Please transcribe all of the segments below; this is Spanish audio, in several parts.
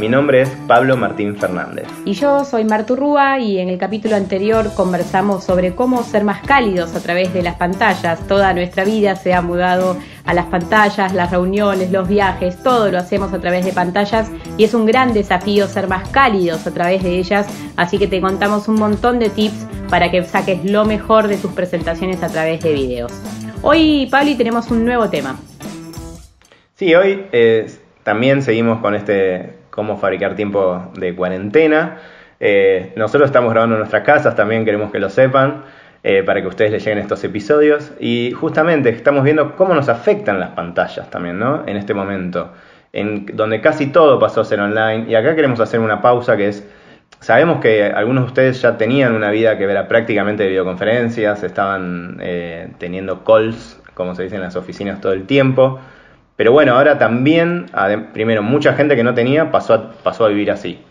Mi nombre es Pablo Martín Fernández. Y yo soy Martu Rúa y en el capítulo anterior conversamos sobre cómo ser más cálidos a través de las pantallas. Toda nuestra vida se ha mudado a las pantallas, las reuniones, los viajes, todo lo hacemos a través de pantallas y es un gran desafío ser más cálidos a través de ellas. Así que te contamos un montón de tips para que saques lo mejor de tus presentaciones a través de videos. Hoy, Pablo, tenemos un nuevo tema. Sí, hoy eh, también seguimos con este cómo fabricar tiempo de cuarentena. Eh, nosotros estamos grabando en nuestras casas, también queremos que lo sepan, eh, para que ustedes les lleguen estos episodios. Y justamente estamos viendo cómo nos afectan las pantallas también, ¿no? En este momento, en donde casi todo pasó a ser online. Y acá queremos hacer una pausa que es, sabemos que algunos de ustedes ya tenían una vida que era prácticamente de videoconferencias, estaban eh, teniendo calls, como se dice en las oficinas todo el tiempo. Pero bueno, ahora también, primero, mucha gente que no tenía pasó a, pasó a vivir así.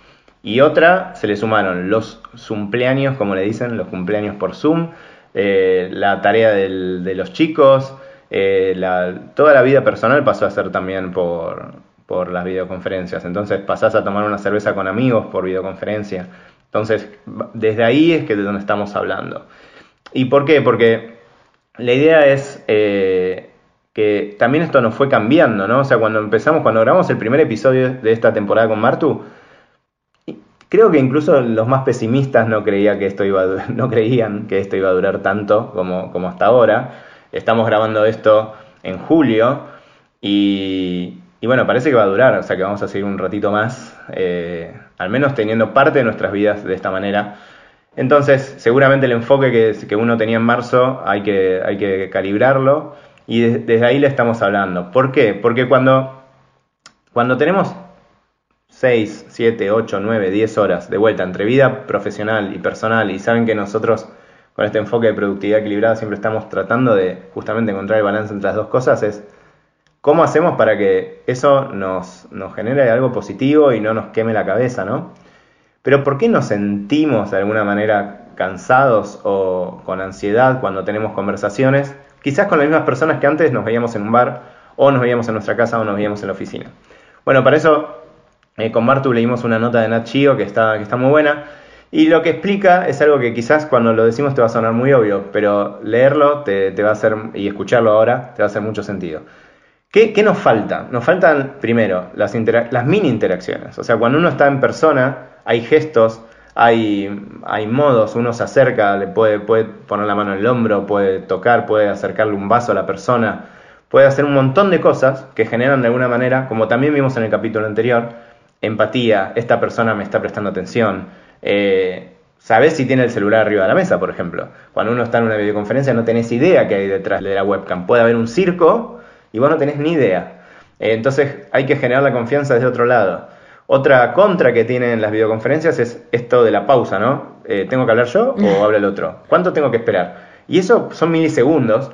Y otra, se le sumaron los cumpleaños, como le dicen, los cumpleaños por Zoom, eh, la tarea de los chicos, eh, toda la vida personal pasó a ser también por, por las videoconferencias. Entonces pasás a tomar una cerveza con amigos por videoconferencia. Entonces, desde ahí es que de donde estamos hablando. ¿Y por qué? Porque la idea es eh, que también esto nos fue cambiando, ¿no? O sea, cuando empezamos, cuando grabamos el primer episodio de esta temporada con Martu, creo que incluso los más pesimistas no, creía que esto iba no creían que esto iba a durar tanto como, como hasta ahora. Estamos grabando esto en julio y, bueno, parece que va a durar, o sea que vamos a seguir un ratito más, eh, al menos teniendo parte de nuestras vidas de esta manera. Entonces, seguramente el enfoque que, que uno tenía en marzo hay que, hay que calibrarlo y desde ahí le estamos hablando. ¿Por qué? Porque cuando, cuando tenemos 6, 7, 8, 9, 10 horas de vuelta entre vida profesional y personal y saben que nosotros con este enfoque de productividad equilibrada siempre estamos tratando de justamente encontrar el balance entre las dos cosas es cómo hacemos para que eso nos, nos genere algo positivo y no nos queme la cabeza, ¿no? Pero ¿por qué nos sentimos de alguna manera cansados o con ansiedad cuando tenemos conversaciones? Quizás con las mismas personas que antes nos veíamos en un bar, o nos veíamos en nuestra casa, o nos veíamos en la oficina. Bueno, para eso eh, con Martu leímos una nota de Nat Chio que está, que está muy buena. Y lo que explica es algo que quizás cuando lo decimos te va a sonar muy obvio, pero leerlo te, va a hacer, y escucharlo ahora, te va a hacer mucho sentido. ¿Qué, nos falta? Nos faltan, primero, las, las mini interacciones. O sea, cuando uno está en persona, hay gestos, hay, hay modos, uno se acerca, le puede, poner la mano en el hombro, puede tocar, puede acercarle un vaso a la persona, puede hacer un montón de cosas que generan de alguna manera, como también vimos en el capítulo anterior, empatía, esta persona me está prestando atención. Eh, Sabes si tiene el celular arriba de la mesa, por ejemplo. Cuando uno está en una videoconferencia no tenés idea que hay detrás de la webcam. Puede haber un circo y vos no tenés ni idea. Eh, entonces hay que generar la confianza desde otro lado. Otra contra que tienen las videoconferencias es esto de la pausa, ¿no? Eh, ¿Tengo que hablar yo o habla el otro? ¿Cuánto tengo que esperar? Y eso son milisegundos,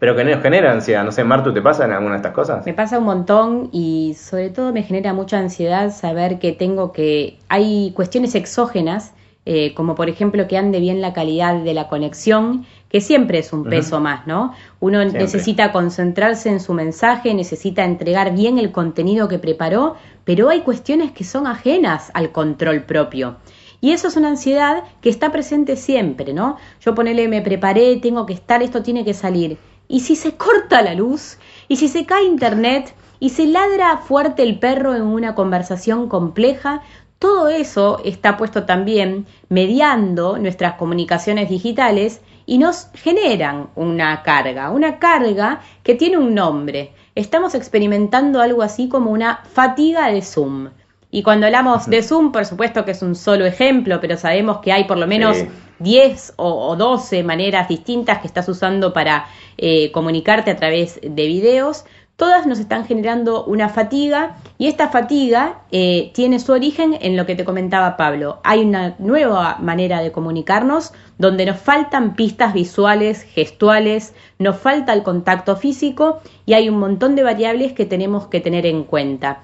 pero que nos genera ansiedad. No sé, Martu, ¿te pasa en alguna de estas cosas? Me pasa un montón y sobre todo me genera mucha ansiedad saber que tengo que... Hay cuestiones exógenas eh, como por ejemplo que ande bien la calidad de la conexión, que siempre es un peso más, ¿no? Uno necesita concentrarse en su mensaje, necesita entregar bien el contenido que preparó, pero hay cuestiones que son ajenas al control propio. Y eso es una ansiedad que está presente siempre, ¿no? Yo ponele, me preparé, tengo que estar, esto tiene que salir. Y si se corta la luz, y si se cae internet, y se ladra fuerte el perro en una conversación compleja, todo eso está puesto también mediando nuestras comunicaciones digitales y nos generan una carga, una carga que tiene un nombre. Estamos experimentando algo así como una fatiga de Zoom. Y cuando hablamos de Zoom, por supuesto que es un solo ejemplo, pero sabemos que hay por lo menos 10 o, 12 maneras distintas que estás usando para eh, comunicarte a través de videos. Todas nos están generando una fatiga y esta fatiga eh, tiene su origen en lo que te comentaba Pablo. Hay una nueva manera de comunicarnos donde nos faltan pistas visuales, gestuales, nos falta el contacto físico y hay un montón de variables que tenemos que tener en cuenta.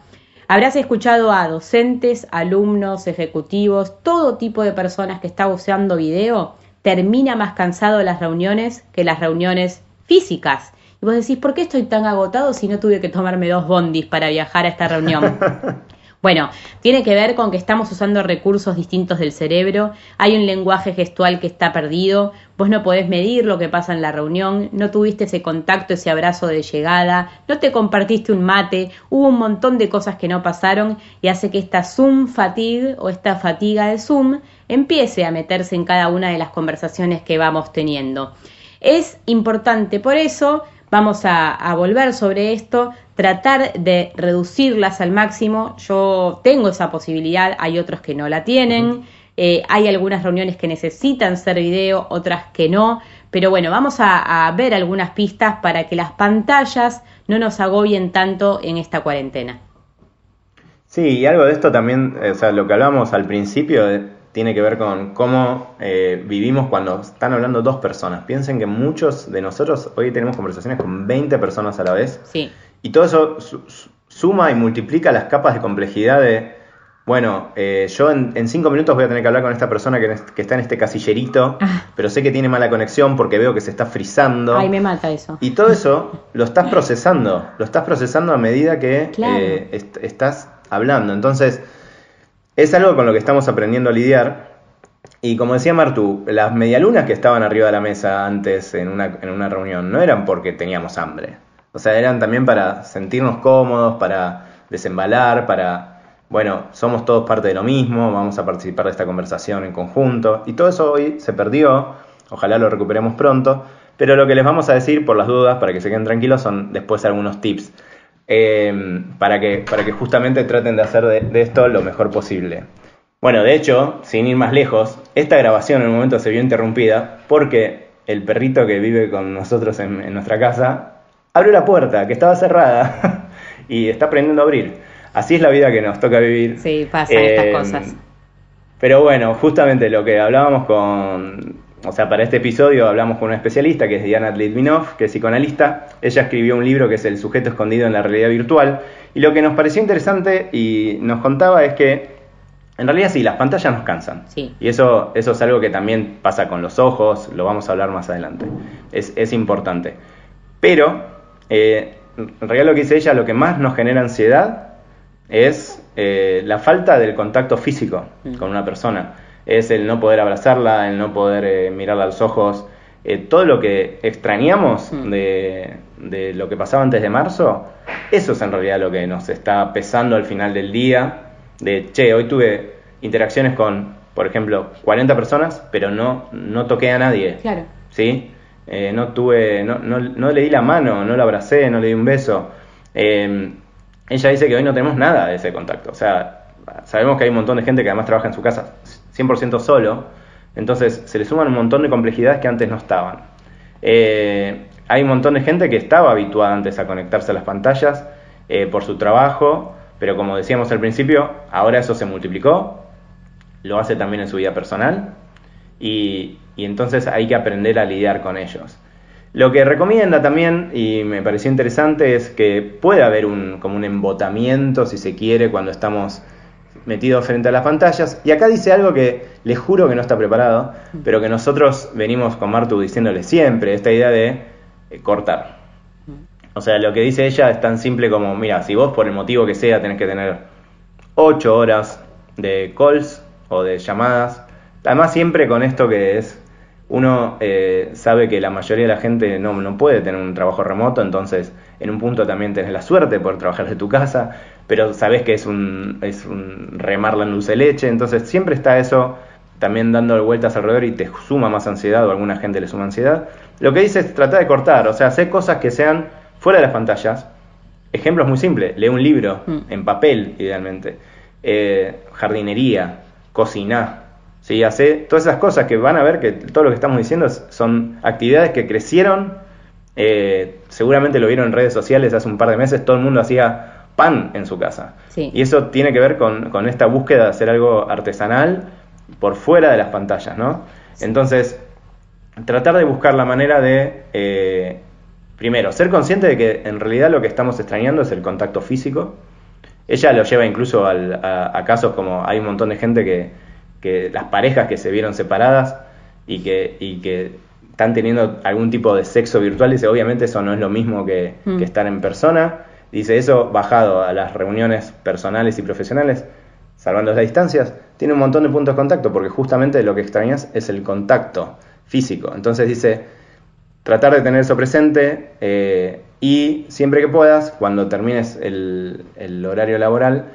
Habrás escuchado a docentes, alumnos, ejecutivos, todo tipo de personas que está usando video, termina más cansado las reuniones que las reuniones físicas. Y vos decís, ¿por qué estoy tan agotado si no tuve que tomarme dos bondis para viajar a esta reunión? Bueno, tiene que ver con que estamos usando recursos distintos del cerebro, hay un lenguaje gestual que está perdido, vos no podés medir lo que pasa en la reunión, no tuviste ese contacto, ese abrazo de llegada, no te compartiste un mate, hubo un montón de cosas que no pasaron y hace que esta Zoom fatigue o esta fatiga de Zoom empiece a meterse en cada una de las conversaciones que vamos teniendo. Es importante por eso Vamos a, volver sobre esto, tratar de reducirlas al máximo. Yo tengo esa posibilidad, hay otros que no la tienen. Eh, hay algunas reuniones que necesitan ser video, otras que no. Pero bueno, vamos a, ver algunas pistas para que las pantallas no nos agobien tanto en esta cuarentena. Sí, y algo de esto también, o sea, lo que hablábamos al principio, tiene que ver con cómo eh, vivimos cuando están hablando dos personas. Piensen que muchos de nosotros hoy tenemos conversaciones con 20 personas a la vez. Sí. Y todo eso suma y multiplica las capas de complejidad de, bueno, eh, yo en, cinco minutos voy a tener que hablar con esta persona que, está en este casillerito, ah. pero sé que tiene mala conexión porque veo que se está frizando. Ay, me mata eso. Y todo eso lo estás procesando, lo estás procesando a medida que eh, estás hablando. Entonces, es algo con lo que estamos aprendiendo a lidiar. Y como decía Martu, las medialunas que estaban arriba de la mesa antes en una, en una reunión no eran porque teníamos hambre. O sea, eran también para sentirnos cómodos, para desembalar, para, bueno, somos todos parte de lo mismo, vamos a participar de esta conversación en conjunto. Y todo eso hoy se perdió, ojalá lo recuperemos pronto. Pero lo que les vamos a decir, por las dudas, para que se queden tranquilos, son después algunos tips. Em, para, que, para que justamente traten de hacer de, esto lo mejor posible. Bueno, de hecho, sin ir más lejos, esta grabación en un momento se vio interrumpida porque el perrito que vive con nosotros en, nuestra casa abrió la puerta, que estaba cerrada, y está aprendiendo a abrir. Así es la vida que nos toca vivir. Sí, pasan estas em, cosas. Pero bueno, justamente lo que hablábamos con, o sea, para este episodio hablamos con una especialista que es Diana Litvinov, que es psicoanalista. Ella escribió un libro que es El sujeto escondido en la realidad virtual. Y lo que nos pareció interesante y nos contaba es que en realidad sí, las pantallas nos cansan. Sí. Y eso, eso es algo que también pasa con los ojos, lo vamos a hablar más adelante. Es, importante. Pero, eh, en realidad lo que dice ella, lo que más nos genera ansiedad es eh, la falta del contacto físico mm. con una persona es el no poder abrazarla, el no poder eh, mirarla a los ojos. Eh, todo lo que extrañamos mm. de, de, lo que pasaba antes de marzo, eso es en realidad lo que nos está pesando al final del día. De, che, hoy tuve interacciones con, por ejemplo, 40 personas, pero no, no toqué a nadie. Claro. ¿Sí? Eh, no tuve, no, no, no, le di la mano, no la abracé, no le di un beso. ella dice que hoy no tenemos nada de ese contacto. O sea, sabemos que hay un montón de gente que además trabaja en su casa 100% solo, entonces se le suman un montón de complejidades que antes no estaban. Eh, hay un montón de gente que estaba habituada antes a conectarse a las pantallas eh, por su trabajo, pero como decíamos al principio, ahora eso se multiplicó, lo hace también en su vida personal y, entonces hay que aprender a lidiar con ellos. Lo que recomienda también, y me pareció interesante, es que puede haber un, como un embotamiento, si se quiere, cuando estamos metido frente a las pantallas. Y acá dice algo que les juro que no está preparado, pero que nosotros venimos con Martu diciéndole siempre, esta idea de eh, cortar. O sea, lo que dice ella es tan simple como, mira, si vos por el motivo que sea tenés que tener 8 horas de calls o de llamadas, además siempre con esto que es, uno eh, sabe que la mayoría de la gente no, no puede tener un trabajo remoto, entonces en un punto también tenés la suerte por trabajar de tu casa, pero sabes que es un, es un remarla en dulce leche, entonces siempre está eso también dando vueltas alrededor y te suma más ansiedad o a alguna gente le suma ansiedad. Lo que dice es tratar de cortar, o sea, hacer cosas que sean fuera de las pantallas. Ejemplos muy simples, lee un libro mm. en papel, idealmente. Eh, jardinería, cocinar, ¿sí? Hace todas esas cosas que van a ver que todo lo que estamos diciendo son actividades que crecieron Eh, seguramente lo vieron en redes sociales hace un par de meses, todo el mundo hacía pan en su casa. Y eso tiene que ver con, esta búsqueda de hacer algo artesanal por fuera de las pantallas, ¿no? Entonces, tratar de buscar la manera de, eh, primero, ser consciente de que en realidad lo que estamos extrañando es el contacto físico. Ella lo lleva incluso a, casos como hay un montón de gente que, que las parejas que se vieron separadas y que, y que están teniendo algún tipo de sexo virtual, dice, obviamente eso no es lo mismo que, mm. estar en persona. Dice, eso bajado a las reuniones personales y profesionales, salvando las distancias, tiene un montón de puntos de contacto, porque justamente lo que extrañas es el contacto físico. Entonces dice, tratar de tener eso presente eh, y siempre que puedas, cuando termines el, horario laboral,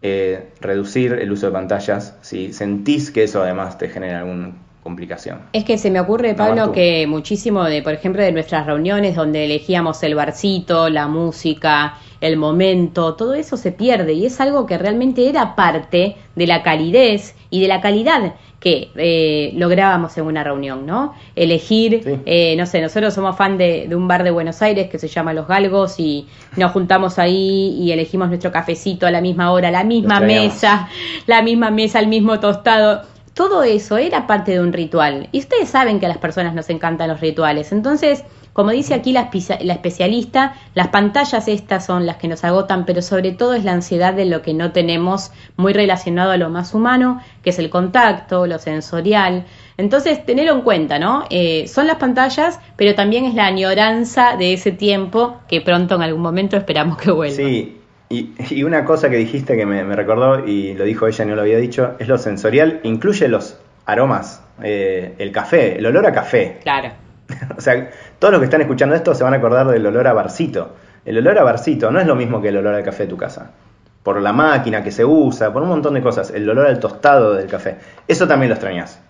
eh, reducir el uso de pantallas si sentís que eso además te genera algún complicación. Es que se me ocurre, Pablo, que muchísimo de, por ejemplo, de nuestras reuniones donde elegíamos el barcito, la música, el momento, todo eso se pierde y es algo que realmente era parte de la calidez y de la calidad que eh, lográbamos en una reunión, ¿no? Elegir, eh, no sé, nosotros somos fan de, de, un bar de Buenos Aires que se llama Los Galgos y nos juntamos ahí y elegimos nuestro cafecito a la misma hora, la misma mesa, la misma mesa, el mismo tostado todo eso era parte de un ritual. Y ustedes saben que a las personas nos encantan los rituales. Entonces, como dice aquí la, especialista, las pantallas estas son las que nos agotan, pero sobre todo es la ansiedad de lo que no tenemos muy relacionado a lo más humano, que es el contacto, lo sensorial. Entonces, tenerlo en cuenta, ¿no? Eh, son las pantallas, pero también es la añoranza de ese tiempo que pronto en algún momento esperamos que vuelva. Sí, y, una cosa que dijiste que me, recordó, y lo dijo ella y no lo había dicho, es lo sensorial, incluye los aromas, eh, el café, el olor a café. Claro. o sea, todos los que están escuchando esto se van a acordar del olor a barcito. El olor a barcito no es lo mismo que el olor al café de tu casa. Por la máquina que se usa, por un montón de cosas. El olor al tostado del café. Eso también lo extrañas.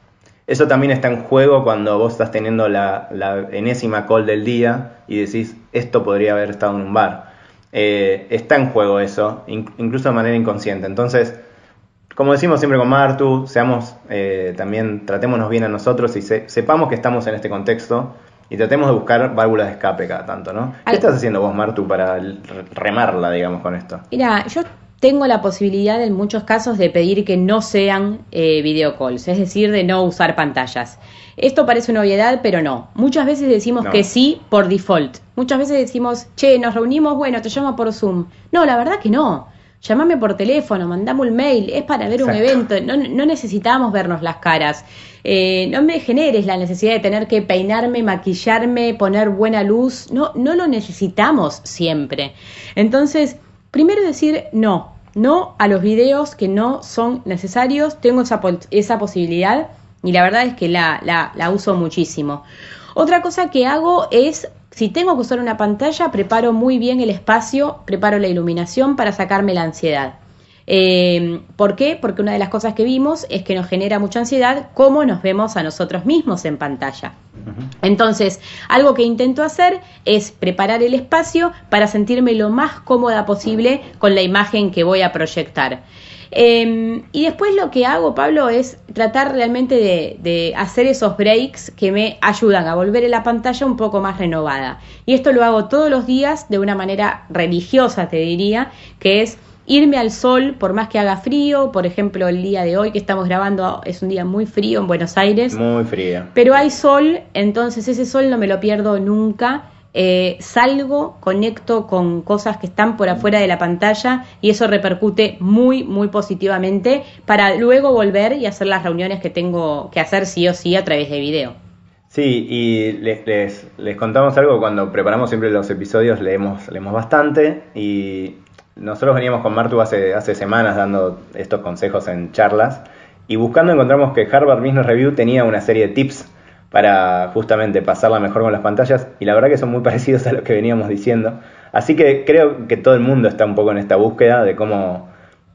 Eso también está en juego cuando vos estás teniendo la, la enésima call del día y decís, esto podría haber estado en un bar eh, está en juego eso, incluso de manera inconsciente. Entonces, como decimos siempre con Martu, seamos eh, también, tratémonos bien a nosotros y sepamos que estamos en este contexto y tratemos de buscar válvulas de escape cada tanto, ¿no? ¿Qué estás haciendo vos, Martu, para remarla, digamos, con esto? Mira, yo tengo la posibilidad en muchos casos de pedir que no sean eh, video calls, es decir, de no usar pantallas. Esto parece una obviedad, pero no. Muchas veces decimos que sí por default. Muchas veces decimos, che, nos reunimos, bueno, te llamo por Zoom. No, la verdad que no. Llámame por teléfono, mandame un mail, es para ver un evento, no, necesitamos vernos las caras. Eh, no me generes la necesidad de tener que peinarme, maquillarme, poner buena luz, no, no lo necesitamos siempre. Entonces, primero decir no, no a los videos que no son necesarios, tengo esa, posibilidad y la verdad es que la, uso muchísimo. Otra cosa que hago es si tengo que usar una pantalla, preparo muy bien el espacio, preparo la iluminación para sacarme la ansiedad. Eh, ¿Por qué? Porque una de las cosas que vimos es que nos genera mucha ansiedad cómo nos vemos a nosotros mismos en pantalla. Entonces, algo que intento hacer es preparar el espacio para sentirme lo más cómoda posible con la imagen que voy a proyectar. Em, y después lo que hago, Pablo, es tratar realmente de, hacer esos breaks que me ayudan a volver a la pantalla un poco más renovada. Y esto lo hago todos los días de una manera religiosa, te diría, que es irme al sol por más que haga frío. Por ejemplo, el día de hoy que estamos grabando es un día muy frío en Buenos Aires. Muy frío. Pero hay sol, entonces ese sol no me lo pierdo nunca eh, salgo, conecto con cosas que están por afuera de la pantalla y eso repercute muy, muy positivamente para luego volver y hacer las reuniones que tengo que hacer sí o sí a través de video. Sí, y les, les, contamos algo, cuando preparamos siempre los episodios leemos, leemos bastante y nosotros veníamos con Martu hace, hace semanas dando estos consejos en charlas y buscando encontramos que Harvard Business Review tenía una serie de tips para justamente pasarla mejor con las pantallas y la verdad que son muy parecidos a lo que veníamos diciendo. Así que creo que todo el mundo está un poco en esta búsqueda de cómo,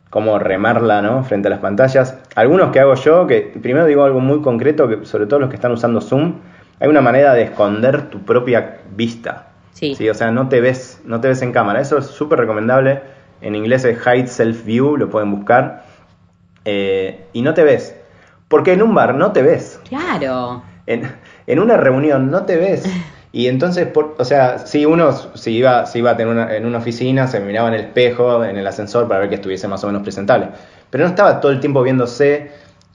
cómo remarla ¿no? frente a las pantallas. Algunos que hago yo, que primero digo algo muy concreto, que sobre todo los que están usando Zoom, hay una manera de esconder tu propia vista. Sí. O sea, no te ves, no te ves en cámara. Eso es súper recomendable. En inglés es Hide Self View, lo pueden buscar. Eh, y no te ves. Porque en un bar no te ves. Claro en, una reunión no te ves. Y entonces, por, o sea, si uno si iba, si iba a tener una, en una oficina, se miraba en el espejo, en el ascensor para ver que estuviese más o menos presentable. Pero no estaba todo el tiempo viéndose,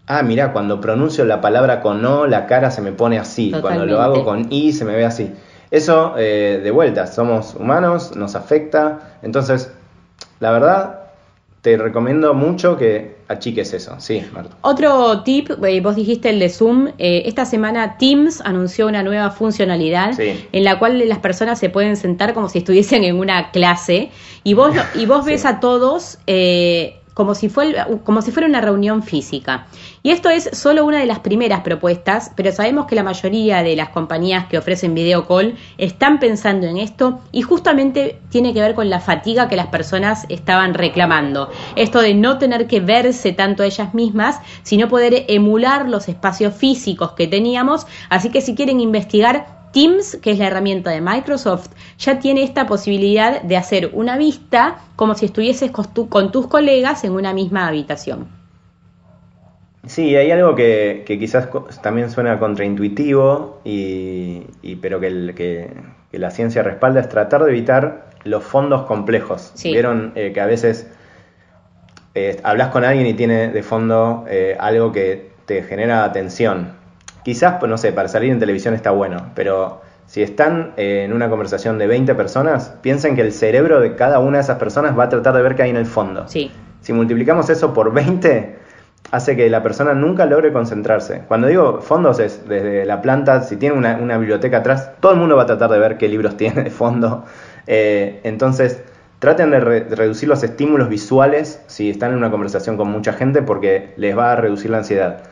ah, mira, cuando pronuncio la palabra con O, la cara se me pone así, cuando lo hago con I se me ve así. Eso, eh, de vuelta, somos humanos, nos afecta. Entonces, la verdad, te recomiendo mucho que achiques eso. Sí, Marta. Otro tip, eh, vos dijiste el de Zoom. Eh, esta semana Teams anunció una nueva funcionalidad en la cual las personas se pueden sentar como si estuviesen en una clase y vos, y vos ves a todos. Eh, como si, como si fuera una reunión física. Y esto es solo una de las primeras propuestas, pero sabemos que la mayoría de las compañías que ofrecen video call están pensando en esto y justamente tiene que ver con la fatiga que las personas estaban reclamando. Esto de no tener que verse tanto a ellas mismas, sino poder emular los espacios físicos que teníamos. Así que si quieren investigar, Teams, que es la herramienta de Microsoft, ya tiene esta posibilidad de hacer una vista como si estuvieses con, tus colegas en una misma habitación. Sí, hay algo que, quizás también suena contraintuitivo, y, pero que, la ciencia respalda, es tratar de evitar los fondos complejos. Vieron eh, que a veces eh, hablas con alguien y tiene de fondo eh, algo que te genera atención Quizás, pues, no sé, para salir en televisión está bueno, pero si están en una conversación de 20 personas, piensen que el cerebro de cada una de esas personas va a tratar de ver qué hay en el fondo. Sí. Si multiplicamos eso por 20, hace que la persona nunca logre concentrarse. Cuando digo fondos es desde la planta, si tiene una, biblioteca atrás, todo el mundo va a tratar de ver qué libros tiene de fondo. Eh, entonces, traten de reducir los estímulos visuales si están en una conversación con mucha gente porque les va a reducir la ansiedad.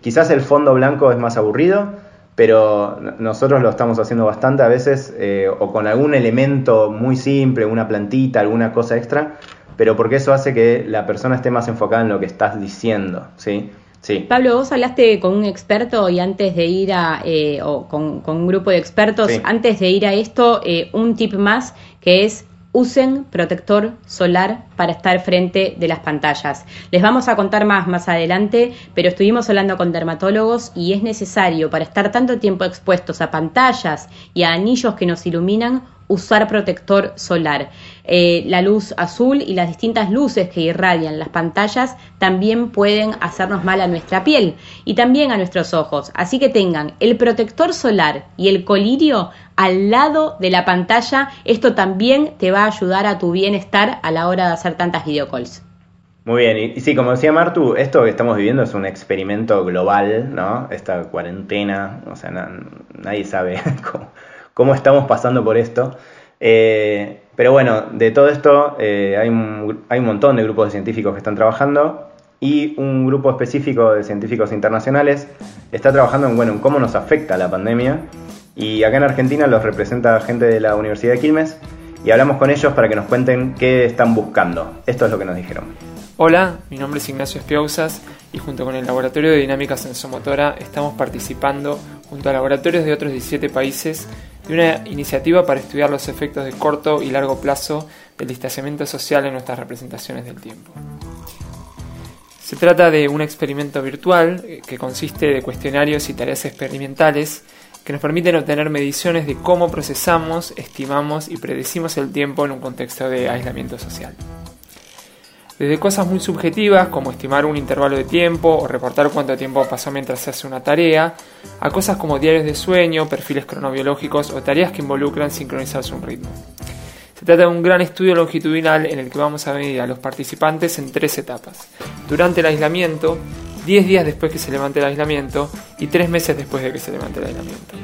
Quizás el fondo blanco es más aburrido, pero nosotros lo estamos haciendo bastante a veces, eh, o con algún elemento muy simple, una plantita, alguna cosa extra, pero porque eso hace que la persona esté más enfocada en lo que estás diciendo, ¿sí? Sí. Pablo, vos hablaste con un experto y antes de ir a, eh, o con, un grupo de expertos, antes de ir a esto, eh, un tip más que es usen protector solar para estar frente de las pantallas. Les vamos a contar más más adelante, pero estuvimos hablando con dermatólogos y es necesario para estar tanto tiempo expuestos a pantallas y a anillos que nos iluminan usar protector solar. Eh, la luz azul y las distintas luces que irradian las pantallas también pueden hacernos mal a nuestra piel y también a nuestros ojos. Así que tengan el protector solar y el colirio al lado de la pantalla. Esto también te va a ayudar a tu bienestar a la hora de hacer tantas videocalls. Muy bien, y, sí, como decía Martu, esto que estamos viviendo es un experimento global, ¿no? Esta cuarentena, o sea, nadie sabe cómo, cómo estamos pasando por esto. Eh, pero bueno, de todo esto eh, hay, un, hay un montón de grupos de científicos que están trabajando y un grupo específico de científicos internacionales está trabajando en, bueno, en cómo nos afecta la pandemia. Y acá en Argentina los representa gente de la Universidad de Quilmes y hablamos con ellos para que nos cuenten qué están buscando. Esto es lo que nos dijeron. Hola, mi nombre es Ignacio Espiausas y junto con el Laboratorio de Dinámica Sensomotora estamos participando junto a laboratorios de otros 17 países de una iniciativa para estudiar los efectos de corto y largo plazo del distanciamiento social en nuestras representaciones del tiempo. Se trata de un experimento virtual eh, que consiste de cuestionarios y tareas experimentales que nos permiten obtener mediciones de cómo procesamos, estimamos y predecimos el tiempo en un contexto de aislamiento social. Desde cosas muy subjetivas como estimar un intervalo de tiempo o reportar cuánto tiempo pasó mientras se hace una tarea, a cosas como diarios de sueño, perfiles cronobiológicos o tareas que involucran sincronizarse un ritmo. Se trata de un gran estudio longitudinal en el que vamos a medir a los participantes en tres etapas. Durante el aislamiento, 10 días después que se levante el aislamiento y 3 meses después de que se levante el aislamiento.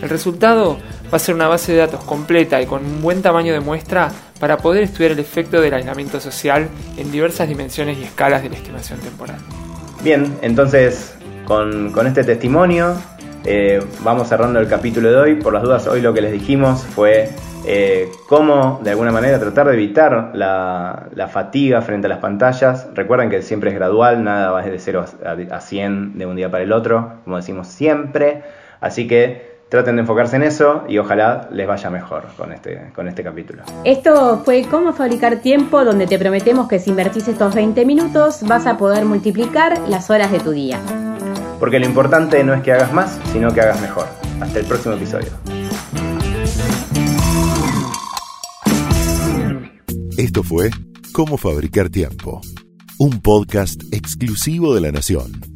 El resultado va a ser una base de datos completa y con un buen tamaño de muestra para poder estudiar el efecto del aislamiento social en diversas dimensiones y escalas de la estimación temporal. Bien, entonces con, este testimonio eh, vamos cerrando el capítulo de hoy. Por las dudas, hoy lo que les dijimos fue eh, cómo de alguna manera tratar de evitar la, fatiga frente a las pantallas. Recuerden que siempre es gradual, nada va de 0 a 100 de un día para el otro, como decimos siempre. Así que traten de enfocarse en eso y ojalá les vaya mejor con este, con este capítulo. Esto fue Cómo fabricar tiempo, donde te prometemos que si invertís estos 20 minutos vas a poder multiplicar las horas de tu día. Porque lo importante no es que hagas más, sino que hagas mejor. Hasta el próximo episodio. Esto fue Cómo fabricar tiempo, un podcast exclusivo de la Nación.